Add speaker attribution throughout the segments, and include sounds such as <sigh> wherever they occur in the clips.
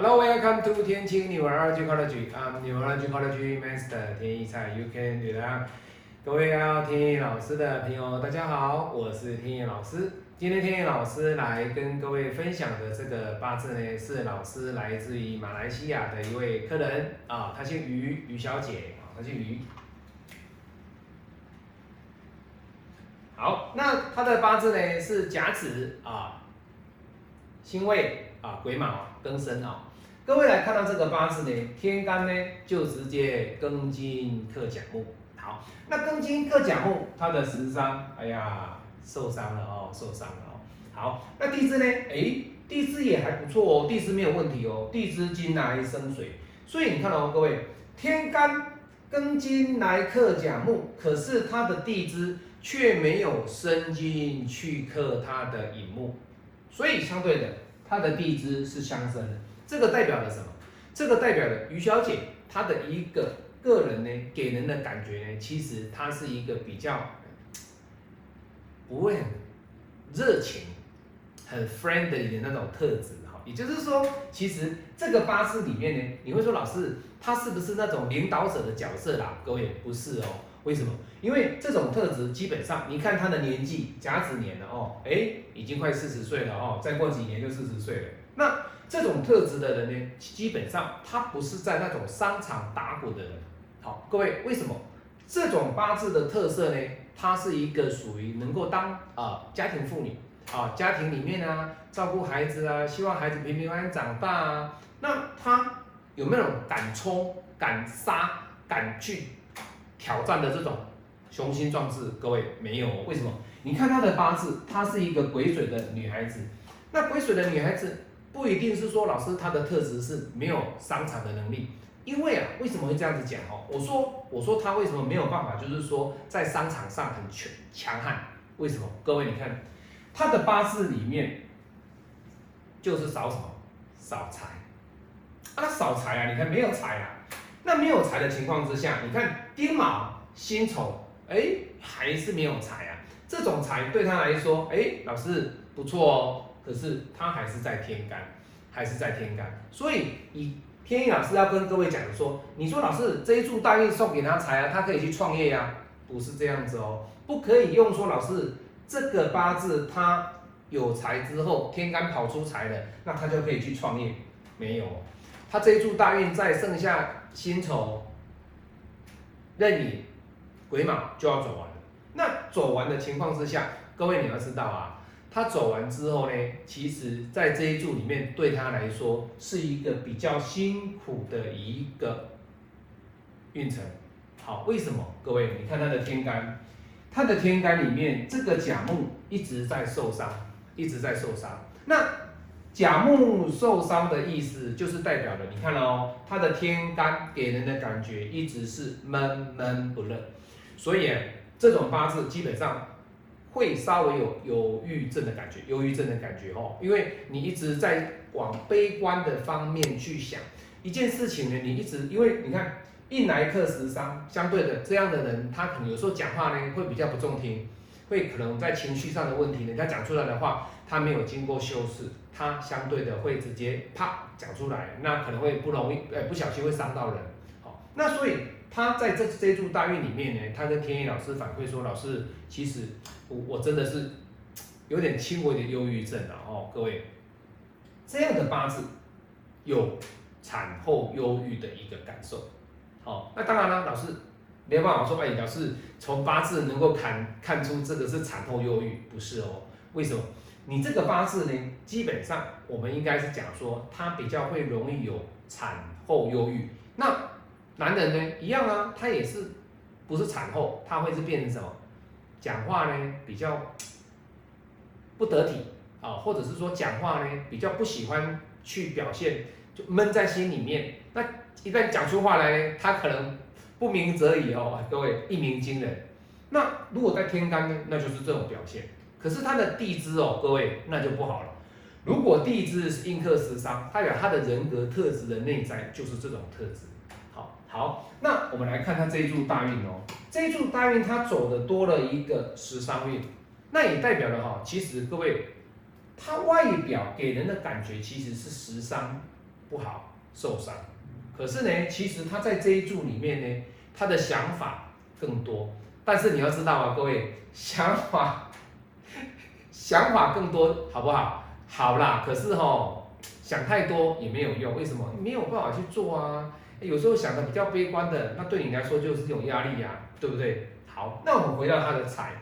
Speaker 1: Hello, welcome to 天青 Neurology College. I'm Neurology College Master 天一菜，You can do that. 各位要天野老师的朋友，大家好，我是天野老师。今天天野老师来跟各位分享的这个八字呢，是老师来自于马来西亚的一位客人啊，她姓于，于小姐啊，她姓于。好，那她的八字呢是甲子啊，辛未啊，癸卯庚申啊。各位来看到这个八字呢，天干呢就直接庚金克甲木。好，那庚金克甲木，它的食伤，哎呀，受伤了哦，受伤了哦。好，那地支呢？哎，地支也还不错哦，地支没有问题哦，地支金来生水，所以你看哦，各位，天干庚金来克甲木，可是它的地支却没有生金去克它的寅木，所以相对的，它的地支是相生的。这个代表了什么？这个代表了于小姐她的一个个人呢，给人的感觉呢，其实她是一个比较不会很热情、很 friendly 的那种特质哈。也就是说，其实这个八字里面呢，你会说老师他是不是那种领导者的角色啦？各位不是哦。为什么？因为这种特质基本上，你看他的年纪甲子年了哦，哎，已经快四十岁了哦，再过几年就四十岁了。那这种特质的人呢，基本上他不是在那种商场打滚的人。好，各位，为什么这种八字的特色呢？他是一个属于能够当啊家庭妇女啊，家庭里面啊照顾孩子啊，希望孩子平平安安长大啊。那他有没有敢冲、敢杀、敢去挑战的这种雄心壮志？各位没有，为什么？你看他的八字，她是一个癸水的女孩子。那癸水的女孩子。不一定是说老师他的特质是没有商场的能力，因为啊，为什么会这样子讲哦？我说我说他为什么没有办法，就是说在商场上很强强悍？为什么？各位你看他的八字里面就是少什么？少财啊，少财啊！你看没有财啊，那没有财的情况之下，你看丁卯辛丑，哎，还是没有财啊。这种财对他来说，哎，老师不错哦。可是他还是在天干，还是在天干，所以以天意老师要跟各位讲说，你说老师这一柱大运送给他财啊，他可以去创业呀，不是这样子哦，不可以用说老师这个八字他有财之后，天干跑出财了，那他就可以去创业，没有，他这一柱大运在剩下辛丑、壬寅、癸卯就要走完了，那走完的情况之下，各位你要知道啊。他走完之后呢，其实在这一柱里面，对他来说是一个比较辛苦的一个运程。好，为什么？各位，你看他的天干，他的天干里面这个甲木一直在受伤，一直在受伤。那甲木受伤的意思，就是代表了，你看哦，他的天干给人的感觉一直是闷闷不乐，所以这种八字基本上。会稍微有忧郁症的感觉，忧郁症的感觉哦，因为你一直在往悲观的方面去想一件事情呢，你一直因为你看印来克食伤，相对的这样的人，他可能有时候讲话呢会比较不中听，会可能在情绪上的问题，人家讲出来的话，他没有经过修饰，他相对的会直接啪讲出来，那可能会不容易，呃，不小心会伤到人，好，那所以。他在这这柱大运里面呢，他跟天意老师反馈说，老师其实我我真的是有点轻微的忧郁症了哦，各位这样的八字有产后忧郁的一个感受，好，那当然了，老师没有办法说，哎，老师从八字能够看看出这个是产后忧郁，不是哦？为什么？你这个八字呢，基本上我们应该是讲说，他比较会容易有产后忧郁，那。男人呢，一样啊，他也是不是产后，他会是变成什么？讲话呢比较不得体啊，或者是说讲话呢比较不喜欢去表现，就闷在心里面。那一旦讲出话来呢，他可能不鸣则已哦，各位一鸣惊人。那如果在天干呢，那就是这种表现。可是他的地支哦，各位那就不好了。如果地支是印克食伤，代表他的人格特质的内在就是这种特质。好，那我们来看他这一柱大运哦，这一柱大运他走的多了一个食伤运，那也代表了哈，其实各位，他外表给人的感觉其实是食伤不好受伤。可是呢，其实他在这一柱里面呢，他的想法更多。但是你要知道啊，各位想法 <laughs> 想法更多好不好？好啦，可是哈，想太多也没有用。为什么？没有办法去做啊。有时候想的比较悲观的，那对你来说就是这种压力呀，对不对？好，那我们回到他的财，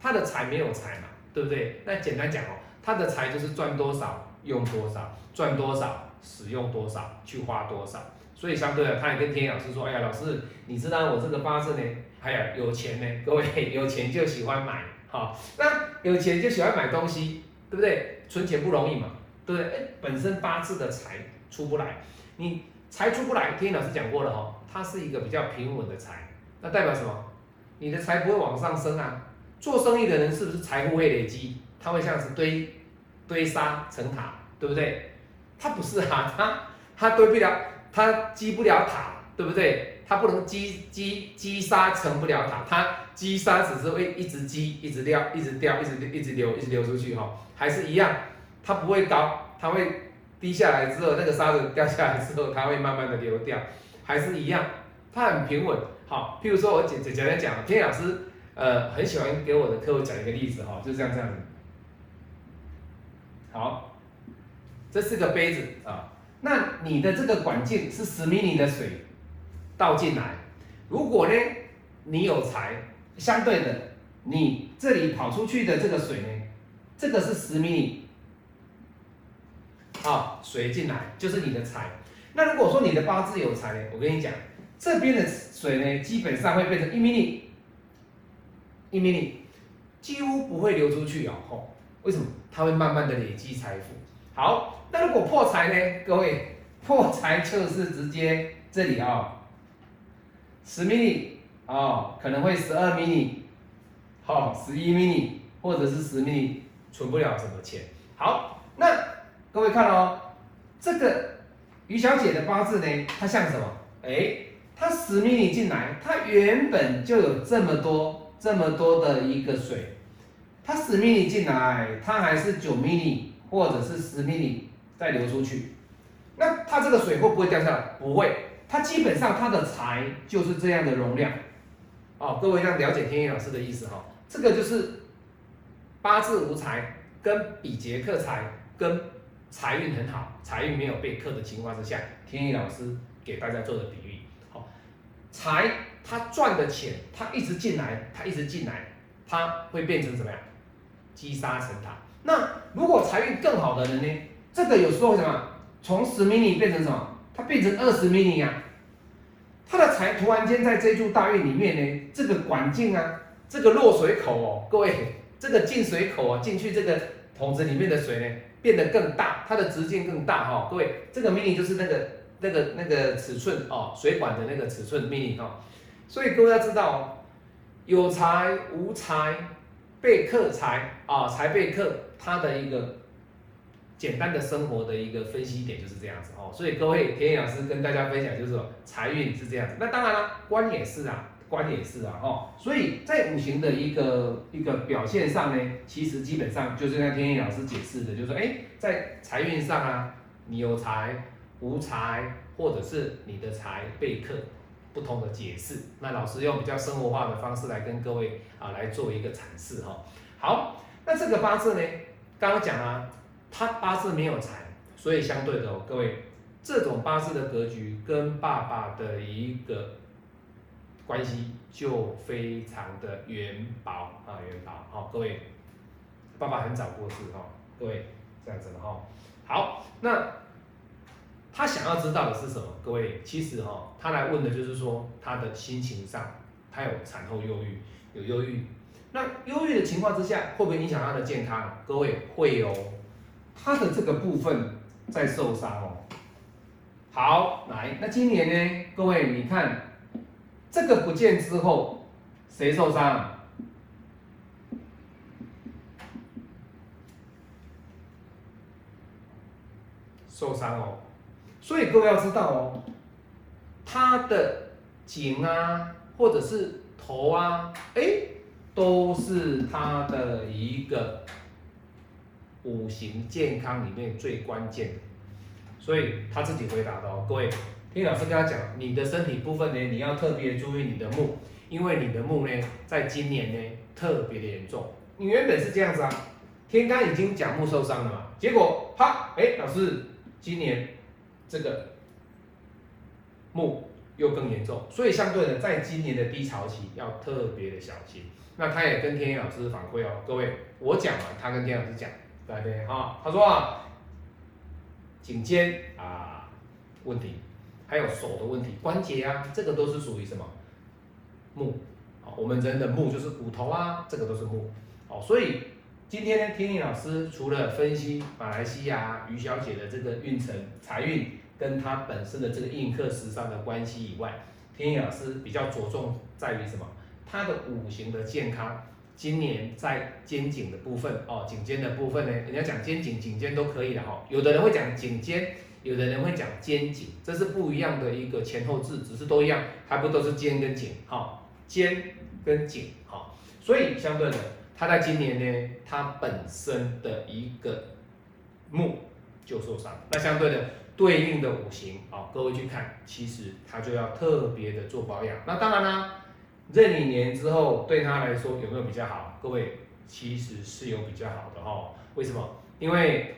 Speaker 1: 他的财没有财嘛，对不对？那简单讲哦，他的财就是赚多少用多少，赚多少使用多少，去花多少。所以相对的，他也跟天老师说：“哎呀，老师，你知道我这个八字呢，还有有钱呢，各位有钱就喜欢买，好，那有钱就喜欢买东西，对不对？存钱不容易嘛，对不对？哎，本身八字的财出不来，你。”财出不来，天老师讲过了哦，它是一个比较平稳的财，那代表什么？你的财不会往上升啊。做生意的人是不是财富会累积？他会像是堆堆沙成塔，对不对？他不是啊，<laughs> 他他堆不了，他积不了塔，对不对？他不能积积积沙成不了塔，他积沙只是会一直积，一直掉，一直掉，一直一直流，一直流出去哈，还是一样，它不会高，它会。滴下来之后，那个沙子掉下来之后，它会慢慢的流掉，还是一样，它很平稳。好，譬如说我简简简单讲，天老师呃很喜欢给我的客户讲一个例子哈，就是这样这样子。好，这是个杯子啊，那你的这个管径是十米米的水倒进来，如果呢你有财，相对的你这里跑出去的这个水呢，这个是十米米。啊，水进来就是你的财。那如果说你的八字有财呢，我跟你讲，这边的水呢，基本上会变成一米米，一米米，几乎不会流出去哦。吼，为什么？它会慢慢的累积财富。好，那如果破财呢？各位，破财就是直接这里啊，十米米啊，可能会十二米米，好，十一米米，或者是十米米，存不了什么钱。好，各位看哦，这个于小姐的八字呢，它像什么？哎，它十米米进来，它原本就有这么多这么多的一个水，它十米米进来，它还是九米米或者是十米米再流出去，那它这个水会不会掉下来？不会，它基本上它的财就是这样的容量。哦，各位要了解天意老师的意思哈，这个就是八字无财跟比劫克财跟。财运很好，财运没有被克的情况之下，天意老师给大家做的比喻，好，财他赚的钱，他一直进来，他一直进来，他会变成什么呀？积沙成塔。那如果财运更好的人呢？这个有时候什么？从十 mini 变成什么？它变成二十 mini 呀。他的财突然间在这柱大运里面呢，这个管径啊，这个落水口哦，各位，这个进水口啊，进去这个桶子里面的水呢？变得更大，它的直径更大哈，各位，这个 mini 就是那个那个那个尺寸哦，水管的那个尺寸 mini 哈，所以各位要知道哦，有财无财被克财啊，财被克，它的一个简单的生活的一个分析点就是这样子哦，所以各位田野老师跟大家分享就是说财运是这样子，那当然了，官也是啊。观点是啊，哦，所以在五行的一个一个表现上呢，其实基本上就是那天意老师解释的，就是说，哎，在财运上啊，你有财无财，或者是你的财被克，不同的解释。那老师用比较生活化的方式来跟各位啊来做一个阐释哈。好，那这个八字呢，刚刚讲啊，他八字没有财，所以相对的，各位这种八字的格局跟爸爸的一个。关系就非常的元宝啊，元薄好，各位，爸爸很早过世哈，各位这样子的哈，好，那他想要知道的是什么？各位，其实哈，他来问的就是说他的心情上，他有产后忧郁，有忧郁，那忧郁的情况之下，会不会影响他的健康？各位会哦，他的这个部分在受伤哦。好，来，那今年呢？各位，你看。这个不见之后，谁受伤？受伤哦。所以各位要知道哦，他的颈啊，或者是头啊，哎，都是他的一个五行健康里面最关键的。所以他自己回答的哦，各位，天老师跟他讲，你的身体部分呢，你要特别注意你的木，因为你的木呢，在今年呢特别的严重。你原本是这样子啊，天干已经甲木受伤了嘛，结果啪，哎，老师，今年这个木又更严重，所以相对的，在今年的低潮期要特别的小心。那他也跟天野老师反馈哦，各位，我讲完，他跟天野老师讲，对不对？哈，他说啊。颈肩啊问题，还有手的问题，关节啊，这个都是属于什么木？好，我们人的木就是骨头啊，这个都是木。好，所以今天呢，天意老师除了分析马来西亚于小姐的这个运程、财运跟她本身的这个印刻时尚的关系以外，天意老师比较着重在于什么？她的五行的健康。今年在肩颈的部分哦，颈肩的部分呢，人家讲肩颈、颈肩都可以的哈。有的人会讲颈肩，有的人会讲肩颈，这是不一样的一个前后字，只是都一样，还不都是肩跟颈哈，肩跟颈哈。所以相对的，他在今年呢，他本身的一个木就受伤，那相对的对应的五行啊，各位去看，其实他就要特别的做保养。那当然啦。壬寅年之后对他来说有没有比较好？各位其实是有比较好的哈。为什么？因为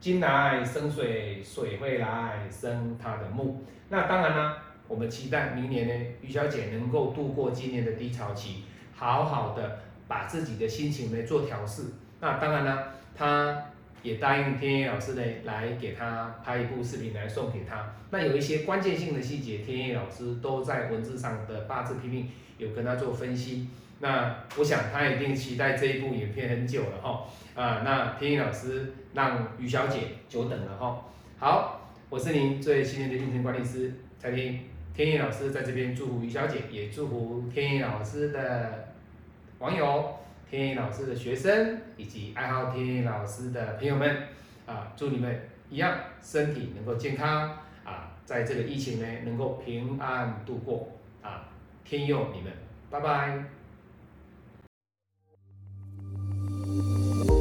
Speaker 1: 金来生水，水会来生他的木。那当然啦，我们期待明年呢，于小姐能够度过今年的低潮期，好好的把自己的心情呢做调试。那当然啦，她也答应天野老师呢来给她拍一部视频来送给她。那有一些关键性的细节，天野老师都在文字上的八字批评。有跟他做分析，那我想他一定期待这一部影片很久了哈啊，那天意老师让于小姐久等了哈。好，我是您最信任的运程管理师蔡天天意老师在这边祝福于小姐，也祝福天意老师的网友、天意老师的学生以及爱好天意老师的朋友们啊，祝你们一样身体能够健康啊，在这个疫情呢能够平安度过啊。天佑你们，拜拜。Thank you.